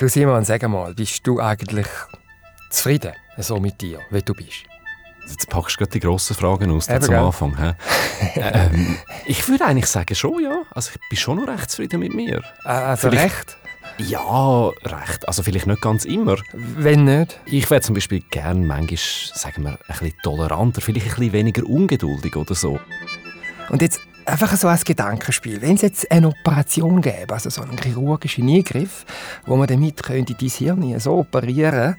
Du Simon, sag mal, bist du eigentlich zufrieden so mit dir, wie du bist? Jetzt packst du gerade die grossen Fragen aus zum Anfang. ähm, ich würde eigentlich sagen, schon, ja. Also ich bin schon noch recht zufrieden mit mir. Also vielleicht, recht? Ja, recht. Also vielleicht nicht ganz immer. Wenn nicht? Ich wäre zum Beispiel gerne manchmal, sagen wir, ein bisschen toleranter, vielleicht ein bisschen weniger ungeduldig oder so. Und jetzt einfach so als Gedankenspiel. Wenn es jetzt eine Operation gäbe, also so einen chirurgischen Eingriff, wo man damit könnte dein Hirn so operieren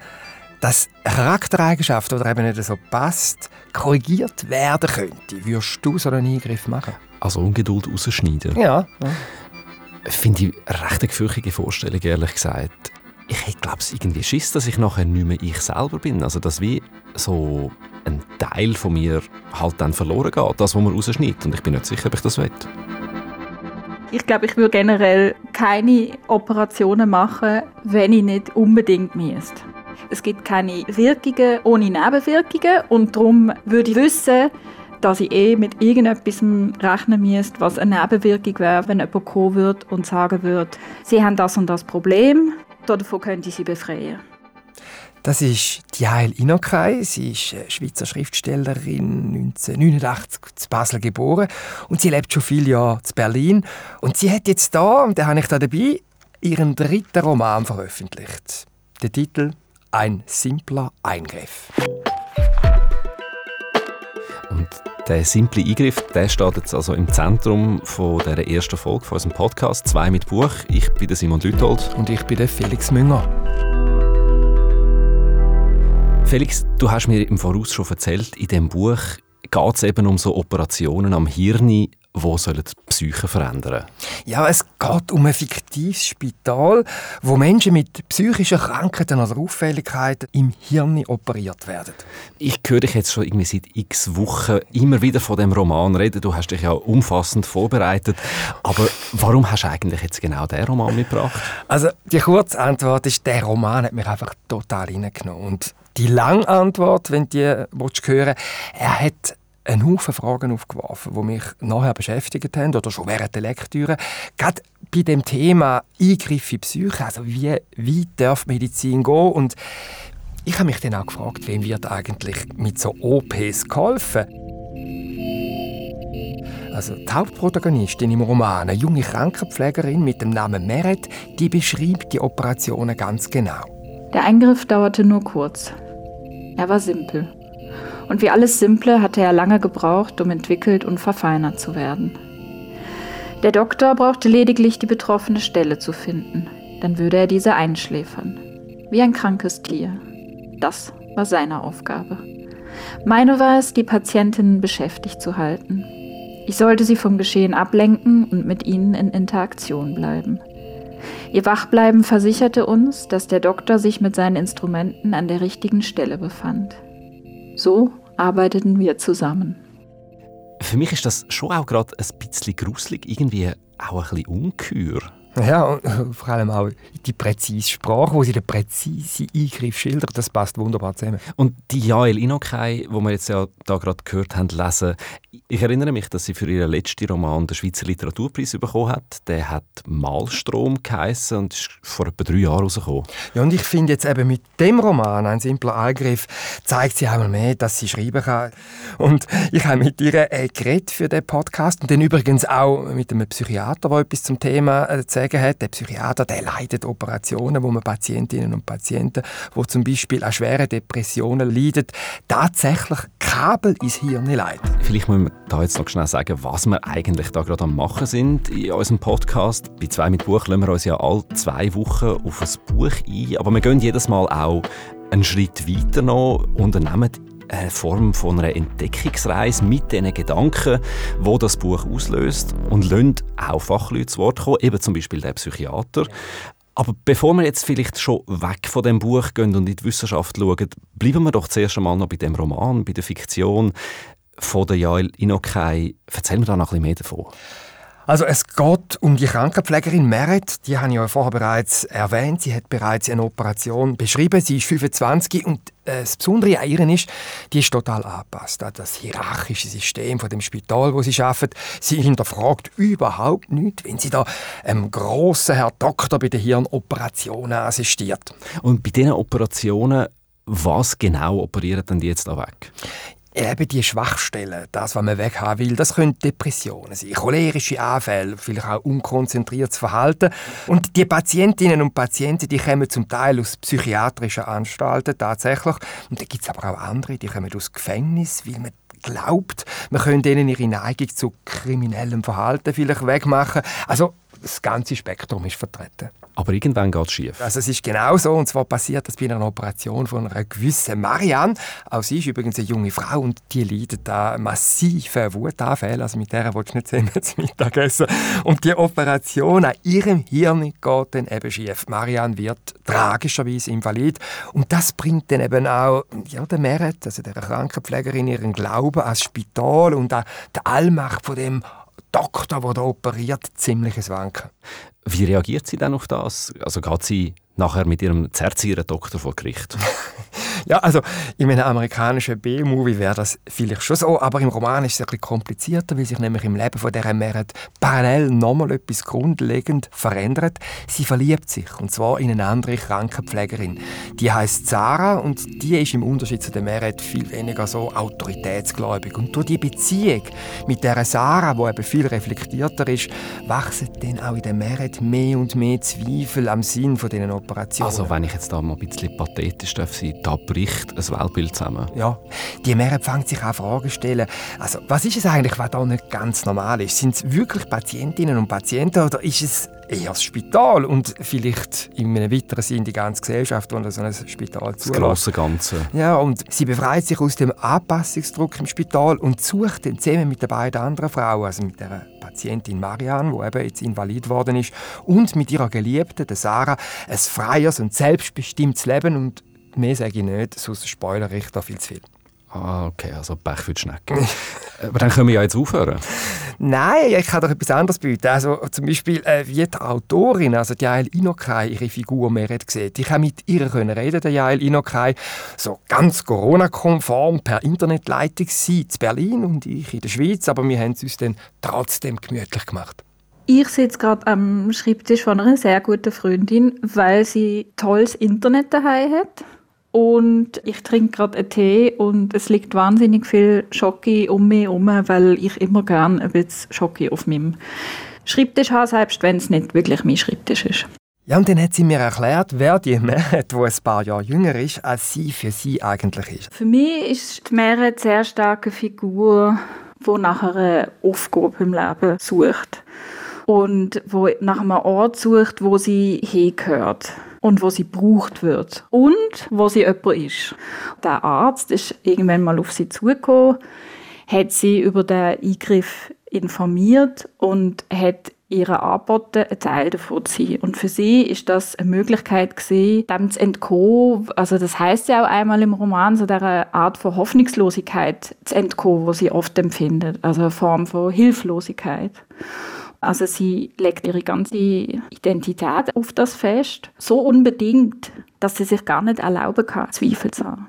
dass Charaktereigenschaft oder eben nicht so passt, korrigiert werden könnte, würdest du so einen Eingriff machen? Also Ungeduld rausschneiden? Ja. ja. Finde ich eine recht gefürchtige Vorstellung, ehrlich gesagt. Ich glaube es irgendwie Schiss, dass ich nachher nicht mehr ich selber bin. Also, dass wie so ein Teil von mir halt dann verloren geht, das, was man rausschneidet. Und ich bin nicht sicher, ob ich das will. Ich glaube, ich würde generell keine Operationen machen, wenn ich nicht unbedingt müsste. Es gibt keine Wirkungen ohne Nebenwirkungen und darum würde ich wissen, dass ich eh mit irgendetwas rechnen müsste, was eine Nebenwirkung wäre, wenn jemand kommen würde und sagen würde, sie haben das und das Problem, davon könnte ich sie befreien. Das ist Jael Inokai. Sie ist Schweizer Schriftstellerin, 1989 in Basel geboren und sie lebt schon viele Jahre in Berlin. Und sie hat jetzt da, und da habe ich da dabei, ihren dritten Roman veröffentlicht. Der Titel Ein simpler Eingriff. Und der simple Eingriff, der steht jetzt also im Zentrum von der ersten Folge von unserem Podcast «Zwei mit Buch». Ich bin der Simon Lüthold. Und ich bin der Felix Münger. Felix, du hast mir im Voraus schon erzählt, in dem Buch geht es eben um so Operationen am Hirn, die die Psyche verändern Ja, es geht um ein fiktives Spital, wo Menschen mit psychischen Krankheiten oder Auffälligkeiten im Hirn operiert werden. Ich höre dich jetzt schon irgendwie seit x Wochen immer wieder von dem Roman reden. Du hast dich ja umfassend vorbereitet. Aber warum hast du eigentlich jetzt genau diesen Roman mitgebracht? Also die kurze Antwort ist, der Roman hat mich einfach total reingenommen. Und die lange Antwort, wenn du die willst, hören er hat einen Haufen Fragen aufgeworfen, die mich nachher beschäftigt haben oder schon während der Lektüre. Gerade bei dem Thema Eingriff in Psyche, also wie weit darf Medizin gehen und ich habe mich dann auch gefragt, wem wird eigentlich mit so OPs geholfen? Also die Hauptprotagonistin im Roman, eine junge Krankenpflegerin mit dem Namen Meret, die beschreibt die Operationen ganz genau. Der Eingriff dauerte nur kurz. Er war simpel. Und wie alles Simple hatte er lange gebraucht, um entwickelt und verfeinert zu werden. Der Doktor brauchte lediglich die betroffene Stelle zu finden, dann würde er diese einschläfern. Wie ein krankes Tier. Das war seine Aufgabe. Meine war es, die Patientinnen beschäftigt zu halten. Ich sollte sie vom Geschehen ablenken und mit ihnen in Interaktion bleiben. Ihr Wachbleiben versicherte uns, dass der Doktor sich mit seinen Instrumenten an der richtigen Stelle befand. So arbeiteten wir zusammen. Für mich ist das schon auch gerade ein bisschen gruselig, irgendwie auch ein bisschen ungeheuer. Ja, und vor allem auch die präzise Sprache, wo sie den präzisen Eingriff schildert, das passt wunderbar zusammen. Und die Jael Inokai, wo wir jetzt ja da gerade gehört haben, lesen, ich erinnere mich, dass sie für ihren letzten Roman den Schweizer Literaturpreis bekommen hat. Der hat Malstrom geheissen und ist vor etwa drei Jahren rausgekommen. Ja, und ich finde jetzt eben mit dem Roman, «Ein simpler Eingriff», zeigt sie einmal mehr, dass sie schreiben kann. Und ich habe mit ihr äh, geredet für den Podcast und dann übrigens auch mit einem Psychiater, der etwas zum Thema äh, sagen hat. Der Psychiater, der leitet Operationen, wo man Patientinnen und Patienten, die zum Beispiel an schweren Depressionen leiden, tatsächlich Kabel ins Hirn leitet. Vielleicht muss man da jetzt noch schnell sagen, was wir eigentlich da gerade am machen sind in unserem Podcast. Bei «Zwei mit Buch» lassen wir uns ja alle zwei Wochen auf ein Buch ein, aber wir gehen jedes Mal auch einen Schritt weiter noch, unternehmen eine Form von einer Entdeckungsreise mit den Gedanken, wo das Buch auslöst und lassen auch Fachleute zu Wort kommen, eben zum Beispiel der Psychiater. Aber bevor wir jetzt vielleicht schon weg von dem Buch gehen und in die Wissenschaft schauen, bleiben wir doch zuerst einmal noch bei dem Roman, bei der Fiktion von der Jael Inokai. Erzähl mir da noch ein bisschen mehr davon. Also es geht um die Krankenpflegerin Meret, die habe ich ja vorher bereits erwähnt. Sie hat bereits eine Operation beschrieben. Sie ist 25 und äh, das Besondere an ihr ist, die ist total angepasst an das hierarchische System von dem Spital, wo sie arbeitet. Sie hinterfragt überhaupt nichts, wenn sie da einem grossen Herr Doktor bei den Hirnoperationen assistiert. Und bei diesen Operationen, was genau operieren denn die jetzt da weg? Eben die Schwachstellen, das, was man weghaben will, das können Depressionen sein, cholerische Anfälle, vielleicht auch unkonzentriertes Verhalten. Und die Patientinnen und Patienten, die kommen zum Teil aus psychiatrischen Anstalten tatsächlich. Und da gibt es aber auch andere, die kommen aus Gefängnis, weil man glaubt, man könnte ihnen ihre Neigung zu kriminellem Verhalten vielleicht wegmachen. Also das ganze Spektrum ist vertreten. Aber irgendwann geht es schief. Also es ist genau so, und zwar passiert das bei einer Operation von einer gewissen Marianne. Auch sie ist übrigens eine junge Frau und die leidet da massive Wutanfälle. Also mit der willst du nicht sehen, zum Mittagessen. Und die Operation an ihrem Hirn geht dann eben schief. Marianne wird tragischerweise invalid. Und das bringt dann eben auch ja, der Merit, also der Krankenpflegerin, ihren Glauben ans Spital und an die Allmacht von dem Doktor, der da operiert, ziemliches Wanken. Wie reagiert sie dann auf das? Also geht sie nachher mit ihrem zerzieren Doktor vor Gericht? Ja, also in einem amerikanischen B-Movie wäre das vielleicht schon so, aber im Roman ist es ein bisschen komplizierter, weil sich nämlich im Leben von dieser Merit parallel nochmal etwas grundlegend verändert. Sie verliebt sich, und zwar in eine andere Krankenpflegerin. Die heißt Sarah und die ist im Unterschied zu der Merit viel weniger so autoritätsgläubig. Und durch die Beziehung mit der Sarah, die eben viel reflektierter ist, wachsen dann auch in der Merit mehr und mehr Zweifel am Sinn von diesen Operationen. Also wenn ich jetzt da mal ein bisschen pathetisch darf sein, da bricht ein Weltbild zusammen. Ja, die Mehrheit fängt sich auch Fragen zu stellen. Also, was ist es eigentlich, was da nicht ganz normal ist? Sind es wirklich Patientinnen und Patienten oder ist es eher das Spital und vielleicht in einem weiteren Sinn die ganze Gesellschaft, die so ein Spital zulässt? Das große Ganze. Ja, und sie befreit sich aus dem Anpassungsdruck im Spital und sucht dann zusammen mit den beiden anderen Frauen, also mit der Patientin Marianne, die eben jetzt invalid worden ist, und mit ihrer Geliebten, der Sarah, ein freies und selbstbestimmtes Leben und Mehr sage ich nicht, sonst spoilere ich da viel zu viel. Ah, okay, also Pech für die Schnecke. Aber dann können wir ja jetzt aufhören. Nein, ich kann doch etwas anderes bieten. Also zum Beispiel, äh, wie die Autorin, also die Yael Inokai, ihre Figur mehr hat gesehen. Ich habe mit ihr können reden, der Yael Inokai, so ganz Corona-konform per Internetleitung sie in Berlin und ich in der Schweiz, aber wir haben es uns dann trotzdem gemütlich gemacht. Ich sitze gerade am Schreibtisch von einer sehr guten Freundin, weil sie tolles Internet daheim hat und ich trinke gerade einen Tee und es liegt wahnsinnig viel Schoki um mich herum, weil ich immer gerne ein bisschen Schoki auf meinem Schreibtisch habe, selbst wenn es nicht wirklich mein Schreibtisch ist. Ja, und dann hat sie mir erklärt, wer die Merit, die ein paar Jahre jünger ist, als sie für sie eigentlich ist. Für mich ist die Merit eine sehr starke Figur, die nach einer Aufgabe im Leben sucht und wo nach einem Ort sucht, wo sie hingehört und wo sie gebraucht wird und wo sie jemand ist. Der Arzt ist irgendwann mal auf sie zugekommen, hat sie über den Eingriff informiert und hat ihre angeboten, ein Teil davon zu sein. Und für sie ist das eine Möglichkeit gewesen, dem zu entkommen. Also das heißt ja auch einmal im Roman, so der Art von Hoffnungslosigkeit zu entkommen, wo sie oft empfindet. Also eine Form von Hilflosigkeit. Also sie legt ihre ganze Identität auf das fest, so unbedingt, dass sie sich gar nicht erlauben kann, Zweifel zu haben.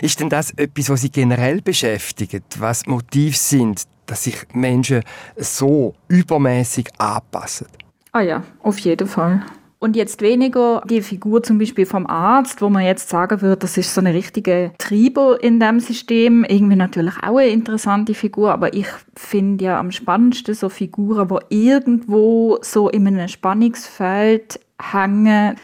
Ist denn das etwas, was Sie generell beschäftigt? Was Motive sind, dass sich Menschen so übermäßig anpassen? Ah ja, auf jeden Fall. Und jetzt weniger die Figur zum Beispiel vom Arzt, wo man jetzt sagen würde, das ist so eine richtige Treiber in dem System. Irgendwie natürlich auch eine interessante Figur, aber ich finde ja am spannendsten so Figuren, die irgendwo so in einem Spannungsfeld hängen.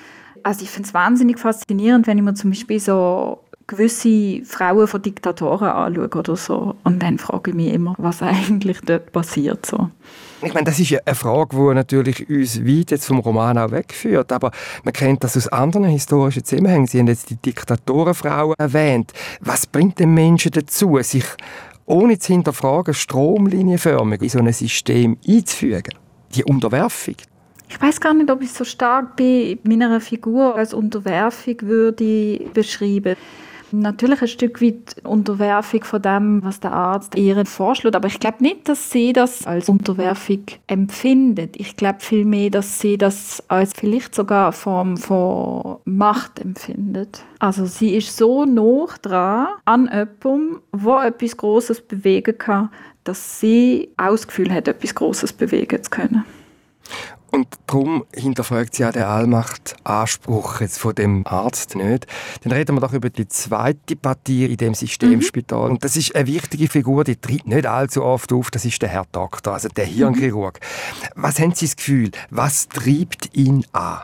Also ich finde es wahnsinnig faszinierend, wenn ich mir zum Beispiel so gewisse Frauen von Diktatoren anschaue oder so. Und dann frage ich mich immer, was eigentlich dort passiert. So. Ich meine, das ist ja eine Frage, die natürlich uns weit jetzt vom Roman auch wegführt. Aber man kennt das aus anderen historischen Zusammenhängen. Sie haben jetzt die Diktatorenfrauen erwähnt. Was bringt den Menschen dazu, sich ohne zu hinterfragen stromlinienförmig in so ein System einzufügen? Die Unterwerfung. Ich weiß gar nicht, ob ich so stark bei meiner Figur als Unterwerfung würde beschreiben. Natürlich ein Stück weit Unterwerfung von dem, was der Arzt ihr vorschlägt. Aber ich glaube nicht, dass sie das als Unterwerfung empfindet. Ich glaube vielmehr, dass sie das als vielleicht sogar eine Form von Macht empfindet. Also sie ist so nah dran an jemandem, wo etwas Großes bewegen kann, dass sie auch das Gefühl hat, etwas Großes bewegen zu können. Und darum hinterfragt sie auch den Allmachtanspruch jetzt von dem Arzt nicht. Dann reden wir doch über die zweite Partie in dem Systemspital. Mhm. Und das ist eine wichtige Figur, die tritt nicht allzu oft auf. Das ist der Herr Doktor, also der Hirnchirurg. Mhm. Was haben Sie das Gefühl? Was treibt ihn an?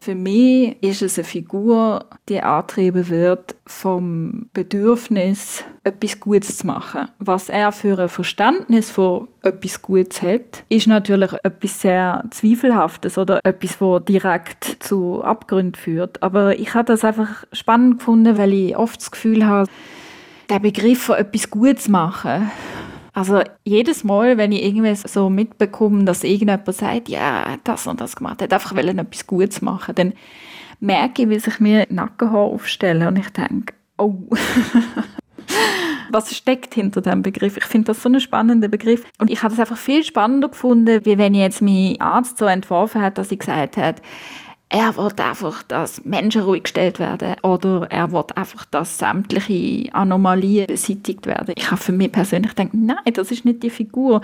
Für mich ist es eine Figur, die angetrieben wird vom Bedürfnis, etwas Gutes zu machen. Was er für ein Verständnis von etwas Gutes hat, ist natürlich etwas sehr Zweifelhaftes oder etwas, das direkt zu Abgründen führt. Aber ich habe das einfach spannend gefunden, weil ich oft das Gefühl habe, der Begriff von etwas Gutes machen also jedes Mal, wenn ich irgendwie so mitbekomme, dass irgendjemand sagt, ja, das und das gemacht hat, einfach weil er etwas Gutes machen, dann merke ich, wie sich mir Nackenhaar aufstellen und ich denke, oh, was steckt hinter dem Begriff? Ich finde das so einen spannenden Begriff und ich habe es einfach viel spannender gefunden, wie wenn jetzt mein Arzt so entworfen hat, dass ich gesagt hat, er will einfach, dass Menschen ruhig gestellt werden oder er will einfach, dass sämtliche Anomalien beseitigt werden. Ich habe für mich persönlich gedacht, nein, das ist nicht die Figur.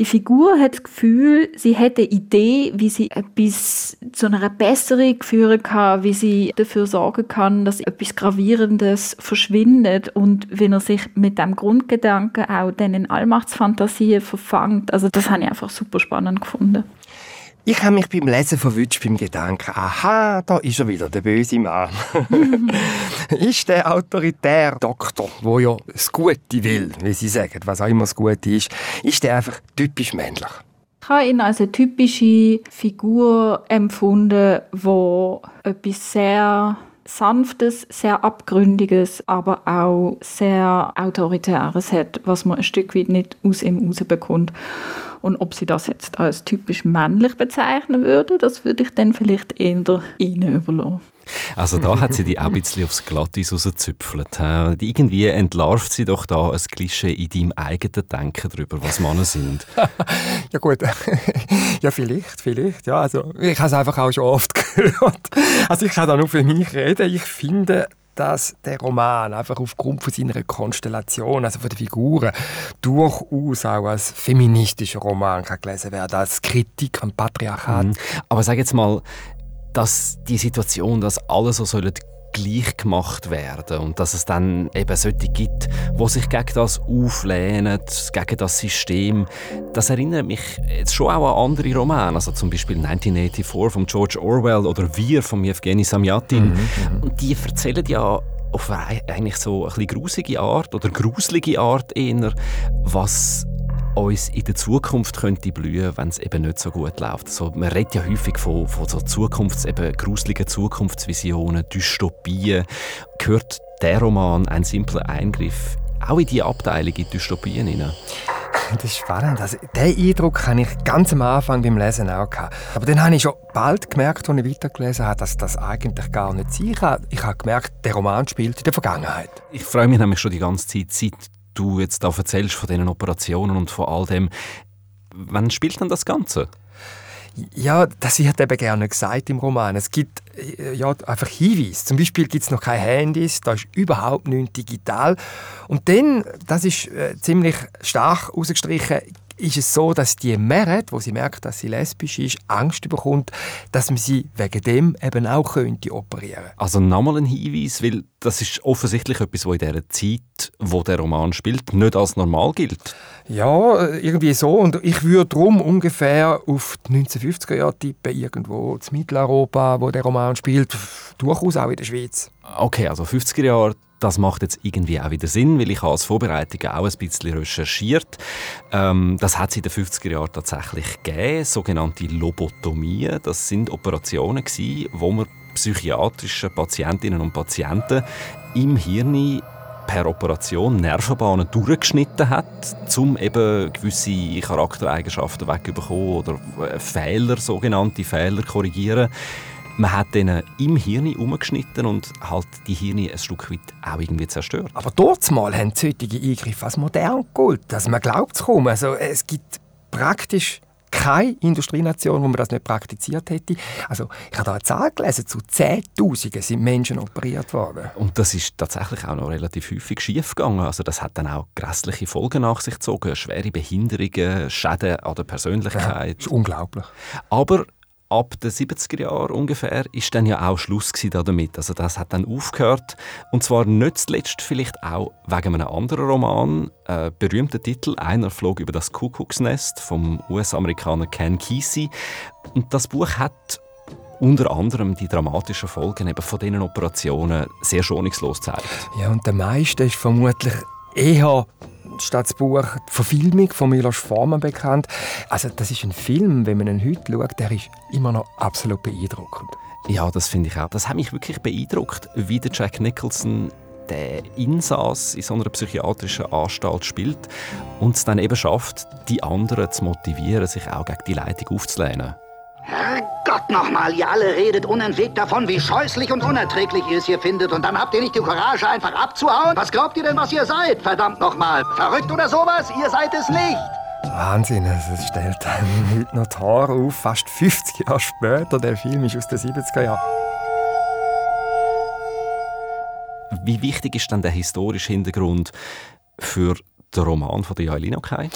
Die Figur hat das Gefühl, sie hat eine Idee, wie sie etwas zu einer Besserung führen kann, wie sie dafür sorgen kann, dass etwas Gravierendes verschwindet und wenn er sich mit dem Grundgedanken auch dann in Allmachtsfantasien verfangt. Also das habe ich einfach super spannend gefunden. Ich habe mich beim Lesen verwünscht beim Gedanken, aha, da ist er wieder, der böse Mann. ist der autoritär Doktor, wo ja das Gute will, wie sie sagen, was auch immer das Gute ist, ist der einfach typisch männlich? Ich habe ihn als eine typische Figur empfunden, wo etwas sehr Sanftes, sehr Abgründiges, aber auch sehr Autoritäres hat, was man ein Stück weit nicht aus ihm rausbekommt. Und ob sie das jetzt als typisch männlich bezeichnen würde, das würde ich dann vielleicht eher ihnen überlassen. Also da hat sie die auch ein bisschen aufs Glatteis rausgezüpfelt. Irgendwie entlarvt sie doch da ein Klischee in deinem eigenen Denken darüber, was Männer sind. ja gut, ja vielleicht, vielleicht. Ja, also ich habe es einfach auch schon oft gehört. Also ich kann da nur für mich reden. Ich finde, dass der Roman einfach aufgrund von seiner Konstellation, also von den Figuren, durchaus auch als feministischer Roman kann gelesen werden, als Kritik am Patriarchat. Mhm. Aber sag jetzt mal, dass die Situation, dass alle so sollen gleich gemacht werden und dass es dann eben solche gibt, die sich gegen das auflehnen, gegen das System. Das erinnert mich jetzt schon auch an andere Romane, also zum Beispiel 1984 von George Orwell oder Wir von Evgeny Samyatin. Mhm, mhm, und die erzählen ja auf eigentlich so ein bisschen grusige Art oder gruselige Art eher, was uns in der Zukunft könnte blühen, wenn es eben nicht so gut läuft. Also man redet ja häufig von, von so Zukunfts-, eben gruseligen Zukunftsvisionen, Dystopien. Gehört der Roman «Ein simpler Eingriff» auch in die Abteilung in Dystopien hinein? Das ist spannend. Also, diesen Eindruck hatte ich ganz am Anfang beim Lesen auch. Gehabt. Aber dann habe ich schon bald gemerkt, als ich weitergelesen habe, dass das eigentlich gar nicht sein kann. Ich habe gemerkt, der Roman spielt in der Vergangenheit. Ich freue mich nämlich schon die ganze Zeit, seit du jetzt da erzählst von diesen Operationen und von all dem. Wann spielt denn das Ganze? Ja, das wird eben gerne gesagt im Roman. Es gibt äh, ja, einfach Hinweise. Zum Beispiel gibt es noch keine Handys, da ist überhaupt nichts digital. Und dann, das ist äh, ziemlich stark herausgestrichen, ist es so, dass die Meret, wo sie merkt, dass sie lesbisch ist, Angst bekommt, dass man sie wegen dem eben auch könnte operieren. Also nochmal ein Hinweis, weil das ist offensichtlich etwas, was in dieser Zeit, wo der Roman spielt, nicht als normal gilt. Ja, irgendwie so. Und ich würde darum ungefähr auf die 1950er Jahre tippen, irgendwo in Mitteleuropa, wo der Roman spielt, durchaus auch in der Schweiz. Okay, also 50er Jahre das macht jetzt irgendwie auch wieder Sinn, weil ich als Vorbereitung auch ein bisschen recherchiert. Ähm, das hat es in den 50er Jahren tatsächlich gegeben, sogenannte Lobotomien. Das sind Operationen gewesen, wo man psychiatrische Patientinnen und Patienten im Hirn per Operation Nervenbahnen durchgeschnitten hat, um eben gewisse Charaktereigenschaften wegzubekommen oder Fehler, sogenannte Fehler korrigieren. Man hat denen im Hirn umgeschnitten und halt die Hirne ein Stück weit auch irgendwie zerstört. Aber dort mal haben solche Eingriffe als modern geholt. Also man glaubt es kaum. Also es gibt praktisch keine Industrienation, wo man das nicht praktiziert hätte. Also ich habe da eine Zahl gelesen, zu Zehntausenden sind Menschen operiert worden. Und das ist tatsächlich auch noch relativ häufig schiefgegangen. Also das hat dann auch grässliche Folgen nach sich gezogen, schwere Behinderungen, Schäden an der Persönlichkeit. Ja, das ist unglaublich. Aber ab den 70er Jahren ungefähr ist dann ja auch Schluss damit. Also das hat dann aufgehört und zwar nicht zuletzt vielleicht auch wegen einem anderen Roman, äh, berühmter Titel «Einer flog über das Kuckucksnest» vom US-Amerikaner Ken Kesey. Und das Buch hat unter anderem die dramatischen Folgen eben von diesen Operationen sehr schonungslos gezeigt. Ja, und der meiste ist vermutlich eher statt das Buch die Verfilmung von Milos Forman bekannt. Also das ist ein Film, wenn man ihn heute schaut, der ist immer noch absolut beeindruckend. Ja, das finde ich auch. Das hat mich wirklich beeindruckt, wie der Jack Nicholson der Insass in so einer psychiatrischen Anstalt spielt und es dann eben schafft, die anderen zu motivieren, sich auch gegen die Leitung aufzulehnen. Herrgott nochmal, ihr alle redet unentwegt davon, wie scheußlich und unerträglich ihr es hier findet. Und dann habt ihr nicht die Courage, einfach abzuhauen? Was glaubt ihr denn, was ihr seid? Verdammt nochmal. Verrückt oder sowas? Ihr seid es nicht. Wahnsinn, es stellt einem heute noch die Haare auf. Fast 50 Jahre später, der Film ist aus den 70er Jahren. Wie wichtig ist dann der historische Hintergrund für den Roman von der Jaelin Okay?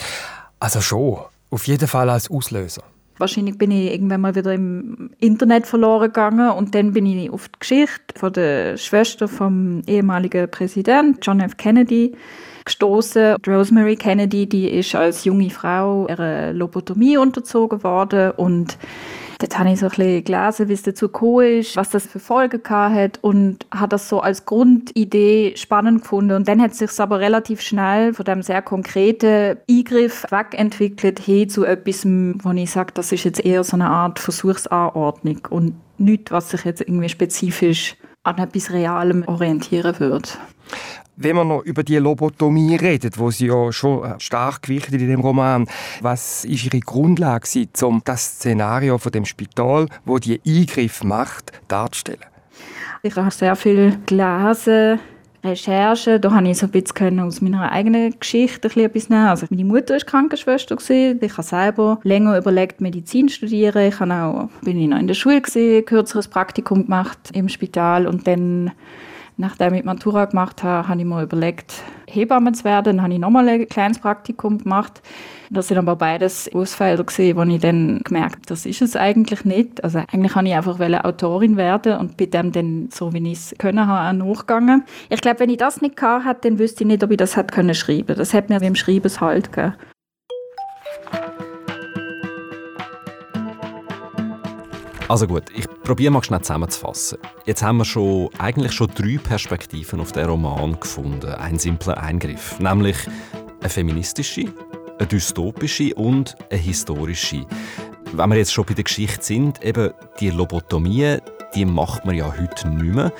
Also schon, auf jeden Fall als Auslöser. Wahrscheinlich bin ich irgendwann mal wieder im Internet verloren gegangen und dann bin ich auf die Geschichte von der Schwester vom ehemaligen Präsident John F. Kennedy gestoßen. Rosemary Kennedy, die ist als junge Frau einer Lobotomie unterzogen worden und Dort habe ich so ein bisschen gelesen, wie es dazu gekommen ist, was das für Folgen hat und habe das so als Grundidee spannend gefunden. Und dann hat es sich aber relativ schnell von dem sehr konkreten Eingriff wegentwickelt hin zu etwas, wo ich sage, das ist jetzt eher so eine Art Versuchsanordnung und nichts, was sich jetzt irgendwie spezifisch an etwas Realem orientieren würde wenn wir noch über die Lobotomie reden, wo sie ja schon äh, stark gewichtet in dem Roman, was ist ihre Grundlage, um das Szenario von dem Spital, wo die Eingriff macht, darzustellen? Ich habe sehr viel gelesen, Recherchen, da habe ich so ein bisschen aus meiner eigenen Geschichte etwas nehmen. Also meine Mutter war Krankenschwester, ich habe selber länger überlegt, Medizin zu studieren. Ich habe auch, bin ich noch in der Schule, gewesen, kürzeres Praktikum gemacht im Spital und dann Nachdem ich Matura gemacht habe, habe ich mir überlegt, Hebamme zu werden. Dann habe ich nochmal ein kleines Praktikum gemacht. Das sind aber beides Ausfelder gewesen, wo ich dann gemerkt habe, das ist es eigentlich nicht. Also eigentlich wollte ich einfach Autorin werden und bin dem dann, so wie ich es können habe, auch nachgegangen. Ich glaube, wenn ich das nicht gehabt hätte, dann wüsste ich nicht, ob ich das hätte können schreiben. Das hat mir beim Schreiben halt gegeben. Also gut, ich probiere mal schnell zusammenzufassen. Jetzt haben wir schon, eigentlich schon drei Perspektiven auf den Roman gefunden. Ein simpler Eingriff, nämlich eine feministische, eine dystopische und eine historische. Wenn wir jetzt schon bei der Geschichte sind, eben die Lobotomie, die macht man ja heute nicht mehr.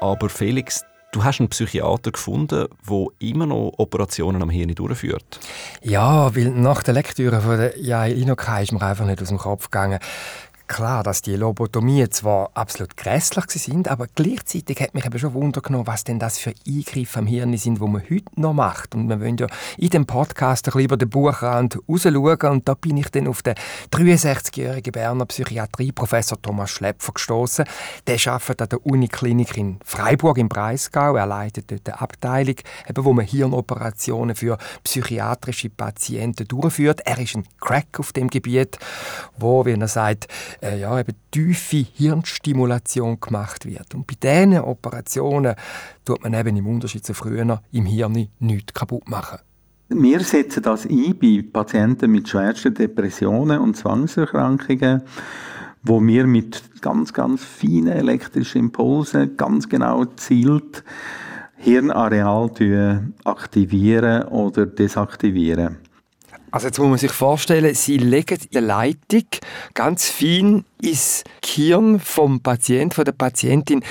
Aber Felix, Du hast einen Psychiater gefunden, der immer noch Operationen am Hirn durchführt. Ja, weil nach der Lektüre von der Jael Inokai ist mir einfach nicht aus dem Kopf gegangen, Klar, dass die Lobotomien zwar absolut grässlich sind, aber gleichzeitig hat mich eben schon Wunder genommen, was denn das für Eingriffe am Hirn sind, die man heute noch macht. Und wir wollen ja in dem Podcast ein bisschen über den Buchrand rausschauen und da bin ich dann auf den 63-jährigen Berner Psychiatrieprofessor Thomas Schlepfer gestoßen. Der arbeitet an der Uniklinik in Freiburg im Breisgau. Er leitet dort eine Abteilung, eben, wo man Hirnoperationen für psychiatrische Patienten durchführt. Er ist ein Crack auf dem Gebiet, wo, wie er sagt, äh, ja, eben tiefe Hirnstimulation gemacht wird. Und bei diesen Operationen tut man eben im Unterschied zu früher im Hirn nichts kaputt machen. Wir setzen das ein bei Patienten mit schwersten Depressionen und Zwangserkrankungen, wo wir mit ganz, ganz feinen elektrischen Impulsen ganz genau zielt Hirnareal aktivieren oder desaktivieren. Also jetzt muss man sich vorstellen, Sie legen die Leitung ganz fein ins Gehirn vom Patient, von der Patientin.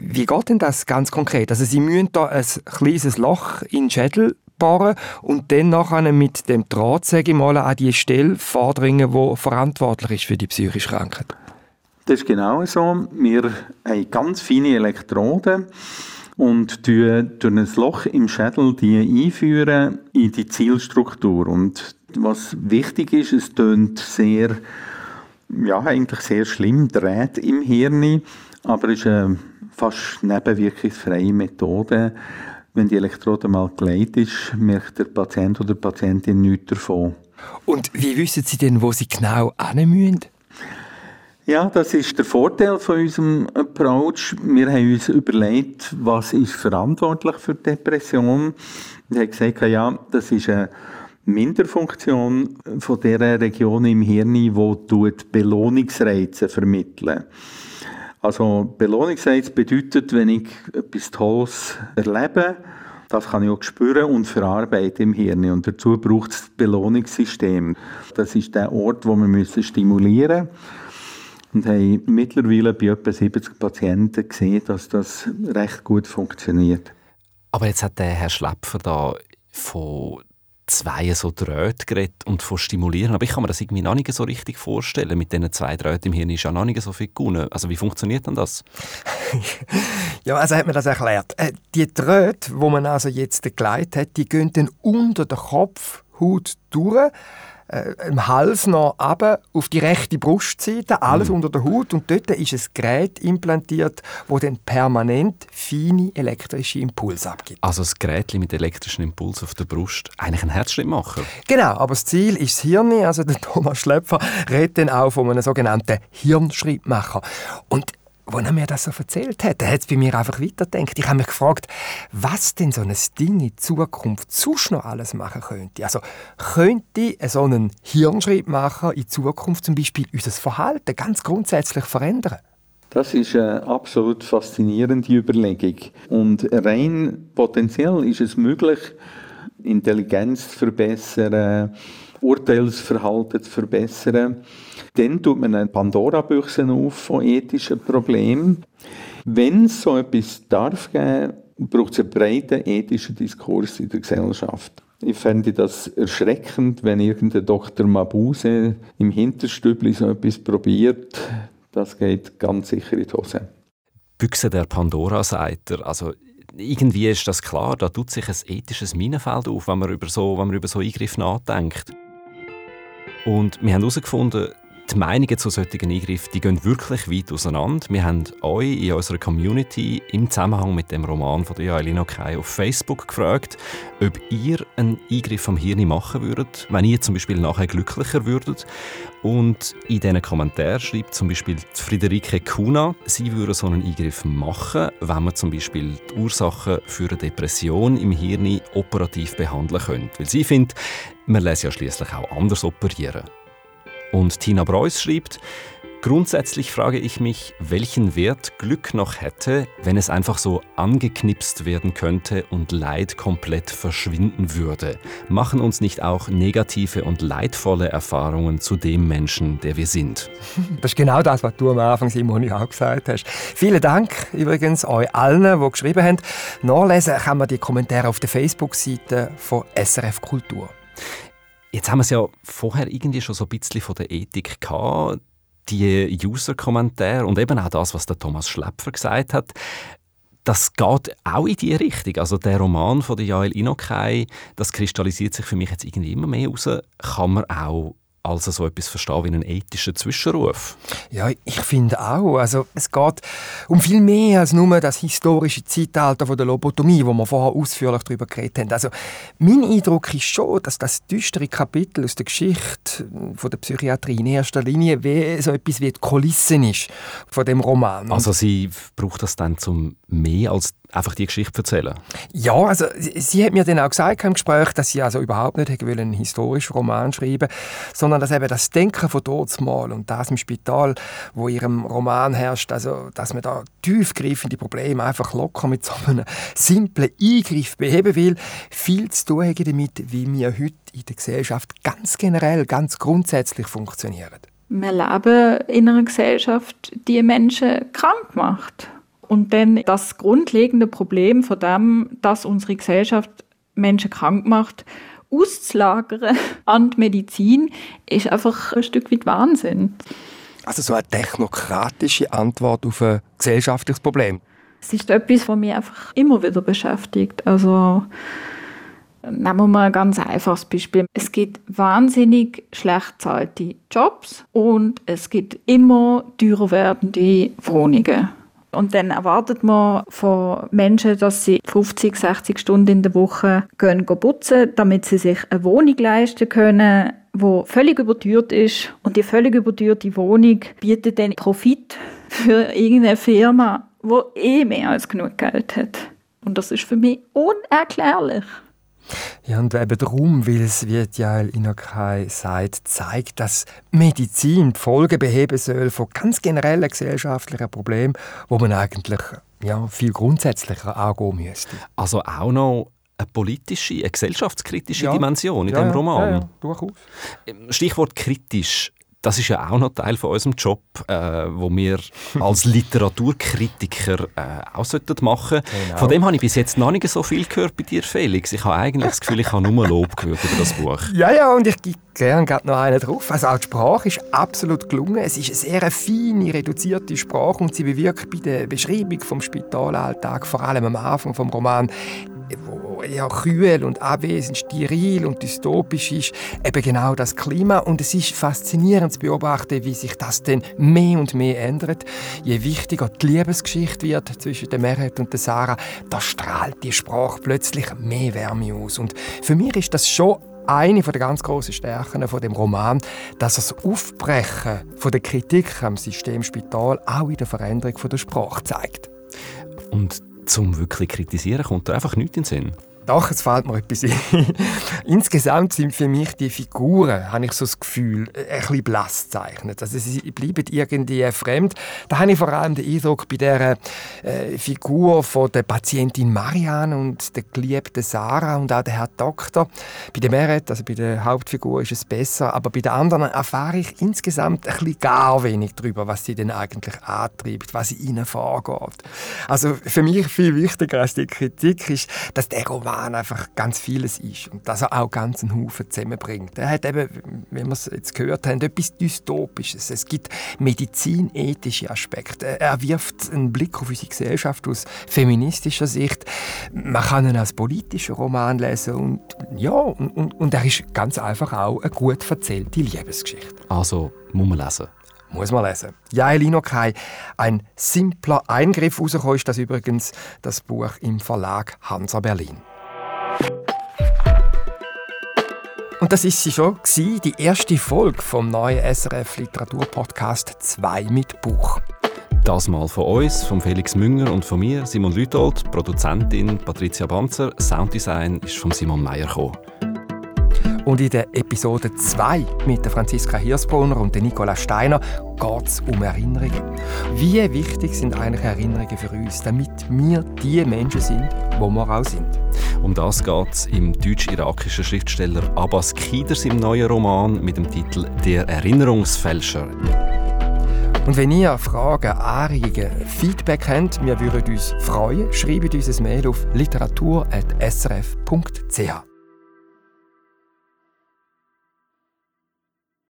Wie geht denn das ganz konkret? Also Sie müssen da ein kleines Loch in den Schädel bohren und dann nachher mit dem Draht, sage ich mal, an die Stelle vordringen, die verantwortlich ist für die psychische Krankheit. Das ist genau so. Wir haben ganz feine Elektroden und durch ein Loch im Schädel die einführen in die Zielstruktur. Und was wichtig ist, es tönt sehr, ja, eigentlich sehr schlimm, dreht im Hirn, aber es ist eine fast nebenwirkungsfreie Methode. Wenn die Elektrode mal gelegt ist, merkt der Patient oder die Patientin nichts davon. Und wie wissen Sie denn, wo Sie genau hin müssen? Ja, das ist der Vorteil von unserem Approach. Wir haben uns überlegt, was ist verantwortlich für Depression. Wir haben gesagt, ja, das ist eine Minderfunktion von der Region im Hirn, die Belohnungsreize vermitteln. Also Belohnungsreiz bedeutet, wenn ich etwas Tolles erlebe, das kann ich auch spüren und verarbeiten im Hirn. Und dazu braucht es das Belohnungssystem. Das ist der Ort, wo wir müssen stimulieren müssen und haben mittlerweile bei etwa 70 Patienten gesehen, dass das recht gut funktioniert. Aber jetzt hat der Herr Schlepfer da von zwei so Drähten geredet und von Stimulieren. Aber ich kann mir das irgendwie noch nicht so richtig vorstellen. Mit diesen zwei Drähten im Hirn ist ja noch nicht so viel gewonnen. Also wie funktioniert denn das? ja, also hat mir das erklärt. Äh, die Drähte, wo man also jetzt geleitet hat, die gehen dann unter der Kopfhaut durch äh, im Hals noch runter, auf die rechte Brustseite, alles mhm. unter der Haut und dort ist ein Gerät implantiert, wo dann permanent feine elektrische Impulse abgibt. Also das Gerät mit elektrischen Impulsen auf der Brust, eigentlich ein Herzschrittmacher? Genau, aber das Ziel ist das Hirn, also der Thomas Schlepfer redet dann auch von einem sogenannten Hirnschrittmacher. Und als er mir das so erzählt hat, hat es bei mir einfach weitergedacht. Ich habe mich gefragt, was denn so ein Ding in Zukunft sonst noch alles machen könnte. Also könnte so einen Hirnschrittmacher in Zukunft zum Beispiel unser Verhalten ganz grundsätzlich verändern? Das ist eine absolut faszinierende Überlegung. Und rein potenziell ist es möglich, Intelligenz zu verbessern, Urteilsverhalten zu verbessern. Dann tut man eine Pandora-Büchse auf von ethischen Problemen. Wenn es so etwas darf geben, braucht es einen breiten ethischen Diskurs in der Gesellschaft. Ich fände das erschreckend, wenn irgendein Dr. Mabuse im Hinterstübli so etwas probiert. Das geht ganz sicher in die Hose. Büchse der Pandora, sagt er. Also irgendwie ist das klar, da tut sich ein ethisches Minenfeld auf, wenn man über so, wenn man über so Eingriffe nachdenkt. Und wir haben herausgefunden, die Meinungen zu solchen Eingriffen die gehen wirklich weit auseinander. Wir haben euch in unserer Community im Zusammenhang mit dem Roman von Jaelina Kai auf Facebook gefragt, ob ihr einen Eingriff am Hirn machen würdet, wenn ihr zum Beispiel nachher glücklicher würdet. Und in diesen Kommentaren schreibt zum Beispiel Friederike Kuna, sie würde so einen Eingriff machen, wenn man zum Beispiel die Ursachen für eine Depression im Hirn operativ behandeln könnte. Weil sie findet, man lässt ja schließlich auch anders operieren. Und Tina Preuß schreibt, Grundsätzlich frage ich mich, welchen Wert Glück noch hätte, wenn es einfach so angeknipst werden könnte und Leid komplett verschwinden würde. Machen uns nicht auch negative und leidvolle Erfahrungen zu dem Menschen, der wir sind? Das ist genau das, was du am Anfang, Simon, auch gesagt hast. Vielen Dank übrigens euch allen, die geschrieben haben. Nachlesen kann man die Kommentare auf der Facebook-Seite von SRF Kultur. Jetzt haben wir es ja vorher irgendwie schon so ein bisschen von der Ethik gehabt, die User-Kommentare und eben auch das, was der Thomas Schlepfer gesagt hat. Das geht auch in die Richtung. Also der Roman von der Jael Inokai, das kristallisiert sich für mich jetzt irgendwie immer mehr raus. Kann man auch also so etwas verstehen wie einen ethischen Zwischenruf. Ja, ich finde auch. Also es geht um viel mehr als nur das historische Zeitalter von der Lobotomie, wo wir vorher ausführlich darüber geredet haben. Also mein Eindruck ist schon, dass das düstere Kapitel aus der Geschichte von der Psychiatrie in erster Linie wie so etwas wie die Kulissen ist von dem Roman. Also sie braucht das dann zum mehr als einfach die Geschichte erzählen? Ja, also sie, hat mir dann auch gesagt im Gespräch, dass sie also überhaupt nicht einen historischen Roman schreiben sondern dass eben das Denken von dort mal und das im Spital, wo ihrem Roman herrscht, also dass man da tiefgreifende Probleme einfach locker mit so einem simplen Eingriff beheben will, viel zu tun hat damit, wie wir heute in der Gesellschaft ganz generell, ganz grundsätzlich funktionieren. Wir leben in einer Gesellschaft, die Menschen krank macht. Und dann das grundlegende Problem von dem, dass unsere Gesellschaft Menschen krank macht, auszulagern an die Medizin, ist einfach ein Stück weit Wahnsinn. Also so eine technokratische Antwort auf ein gesellschaftliches Problem. Es ist etwas, was mich einfach immer wieder beschäftigt. Also nehmen wir mal ein ganz einfaches Beispiel. Es gibt wahnsinnig schlecht bezahlte Jobs und es gibt immer teurer werdende Wohnungen. Und dann erwartet man von Menschen, dass sie 50, 60 Stunden in der Woche gehen, gehen putzen, damit sie sich eine Wohnung leisten können, die völlig überteuert ist. Und die völlig überteuerte Wohnung bietet dann Profit für irgendeine Firma, die eh mehr als genug Geld hat. Und das ist für mich unerklärlich. Ja, und eben darum, weil es, wie Jael Inokai sagt, zeigt, dass Medizin die Folgen beheben soll von ganz generellen gesellschaftlichen Problemen, wo man eigentlich ja, viel grundsätzlicher angehen müsste. Also auch noch eine politische, eine gesellschaftskritische ja. Dimension in ja, diesem Roman. Ja, durchaus. Stichwort kritisch das ist ja auch noch Teil von unserem Job, äh, wo wir als Literaturkritiker äh, auch sollten machen genau. Von dem habe ich bis jetzt noch nicht so viel gehört bei dir, Felix. Ich habe eigentlich das Gefühl, ich habe nur Lob gehört über das Buch. Ja, ja, und ich gebe gerne noch einen drauf. Also auch die Sprache ist absolut gelungen. Es ist eine sehr feine, reduzierte Sprache und sie bewirkt bei der Beschreibung vom Spitalalltag, vor allem am Anfang vom Roman, eher kühl und abwesend, steril und dystopisch ist, eben genau das Klima. Und es ist faszinierend zu beobachten, wie sich das dann mehr und mehr ändert. Je wichtiger die Liebesgeschichte wird zwischen der Meret und der Sarah, da strahlt die Sprache plötzlich mehr Wärme aus. Und für mich ist das schon eine der ganz großen Stärken von dem Roman, dass das Aufbrechen von der Kritik am System Spital auch in der Veränderung der Sprache zeigt. Und zum wirklich kritisieren, kommt da einfach nichts in den Sinn. Doch, es fällt mir etwas ein. Insgesamt sind für mich die Figuren, habe ich so das Gefühl, ein bisschen blass gezeichnet. Also sie bleiben irgendwie fremd. Da habe ich vor allem den Eindruck bei der äh, Figur von der Patientin Marianne und der geliebten Sarah und auch der Herr Doktor. Bei der Meret, also bei der Hauptfigur, ist es besser, aber bei den anderen erfahre ich insgesamt ein bisschen gar wenig darüber, was sie denn eigentlich antreibt, was ihnen vorgeht. Also für mich viel wichtiger als die Kritik ist, dass der Roman Roman einfach ganz vieles ist und dass er auch ganz einen Haufen zusammenbringt. Er hat eben, wie wir es jetzt gehört haben, etwas Dystopisches. Es gibt medizinethische Aspekte. Er wirft einen Blick auf unsere Gesellschaft aus feministischer Sicht. Man kann ihn als politischen Roman lesen und ja, und, und, und er ist ganz einfach auch eine gut erzählte Liebesgeschichte. Also muss man lesen. Muss man lesen. Ja, Elino Kai, ein simpler Eingriff rausgekommen ist das übrigens das Buch im Verlag Hansa Berlin. Und das ist sie schon die erste Folge vom neuen SRF Literaturpodcast 2 mit Buch. Das mal von uns, von Felix Münger und von mir, Simon Lütold, Produzentin Patricia Banzer, Sounddesign ist von Simon Meyer gekommen. Und in der Episode 2 mit der Franziska Hirsbrunner und der Nicola Steiner geht es um Erinnerungen. Wie wichtig sind eigentlich Erinnerungen für uns, damit wir die Menschen sind, wo wir auch sind? Um das geht es im deutsch-irakischen Schriftsteller Abbas Kiders im neuen Roman mit dem Titel Der Erinnerungsfälscher. Und wenn ihr Fragen, Anregungen, Feedback habt, wir würden uns freuen, schreibt uns ein Mail auf literatur.srf.ch.